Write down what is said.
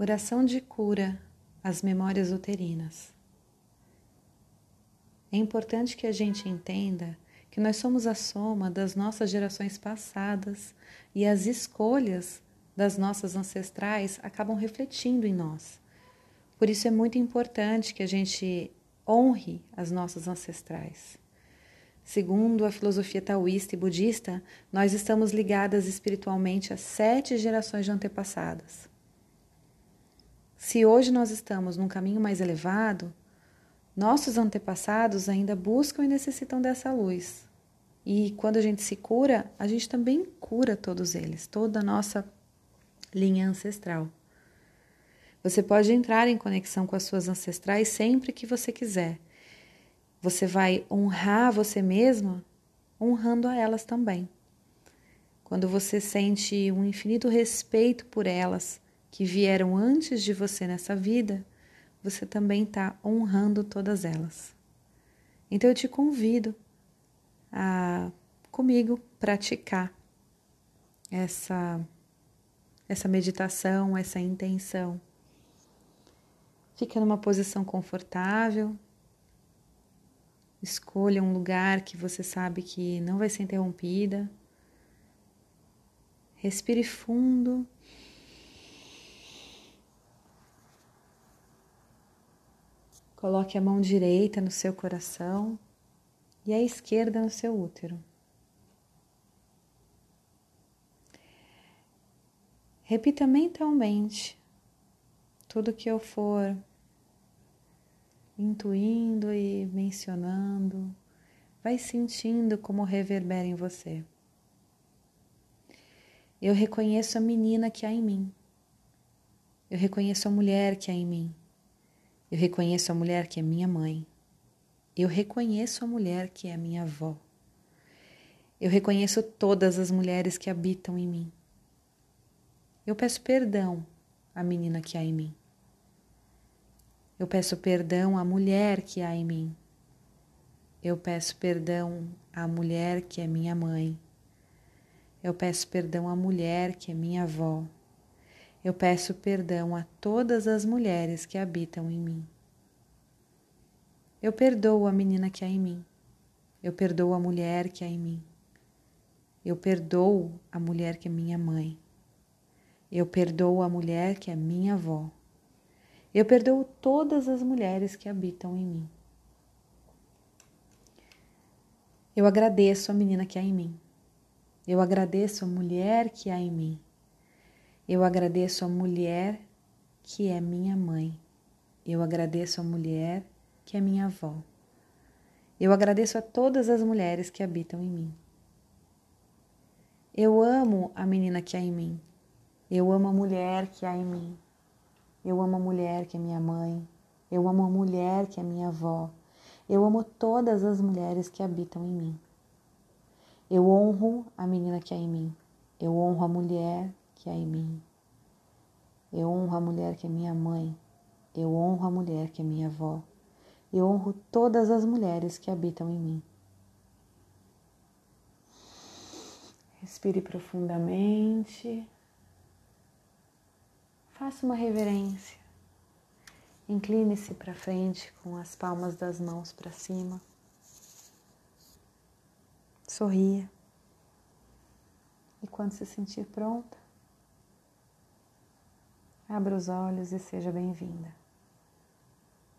Oração de cura às memórias uterinas. É importante que a gente entenda que nós somos a soma das nossas gerações passadas e as escolhas das nossas ancestrais acabam refletindo em nós. Por isso é muito importante que a gente honre as nossas ancestrais. Segundo a filosofia taoísta e budista, nós estamos ligadas espiritualmente a sete gerações de antepassadas. Se hoje nós estamos num caminho mais elevado, nossos antepassados ainda buscam e necessitam dessa luz. E quando a gente se cura, a gente também cura todos eles, toda a nossa linha ancestral. Você pode entrar em conexão com as suas ancestrais sempre que você quiser. Você vai honrar você mesma honrando a elas também. Quando você sente um infinito respeito por elas, que vieram antes de você nessa vida, você também está honrando todas elas. Então eu te convido a comigo praticar essa essa meditação, essa intenção. Fica numa posição confortável. Escolha um lugar que você sabe que não vai ser interrompida. Respire fundo. Coloque a mão direita no seu coração e a esquerda no seu útero. Repita mentalmente tudo que eu for intuindo e mencionando, vai sentindo como reverbera em você. Eu reconheço a menina que há em mim. Eu reconheço a mulher que há em mim. Eu reconheço a mulher que é minha mãe. Eu reconheço a mulher que é minha avó. Eu reconheço todas as mulheres que habitam em mim. Eu peço perdão à menina que há em mim. Eu peço perdão à mulher que há em mim. Eu peço perdão à mulher que é minha mãe. Eu peço perdão à mulher que é minha avó. Eu peço perdão a todas as mulheres que habitam em mim. Eu perdoo a menina que há em mim. Eu perdoo a mulher que há em mim. Eu perdoo a mulher que é minha mãe. Eu perdoo a mulher que é minha avó. Eu perdoo todas as mulheres que habitam em mim. Eu agradeço a menina que há em mim. Eu agradeço a mulher que há em mim. Eu agradeço a mulher que é minha mãe. Eu agradeço a mulher que é minha avó. Eu agradeço a todas as mulheres que habitam em mim. Eu amo a menina que há em mim. Eu amo a mulher que há em mim. Eu amo a mulher que é minha mãe. Eu amo a mulher que é minha avó. Eu amo todas as mulheres que habitam em mim. Eu honro a menina que há em mim. Eu honro a mulher que há em mim. Eu honro a mulher que é minha mãe. Eu honro a mulher que é minha avó. Eu honro todas as mulheres que habitam em mim. Respire profundamente. Faça uma reverência. Incline-se para frente com as palmas das mãos para cima. Sorria. E quando se sentir pronta, abra os olhos e seja bem-vinda.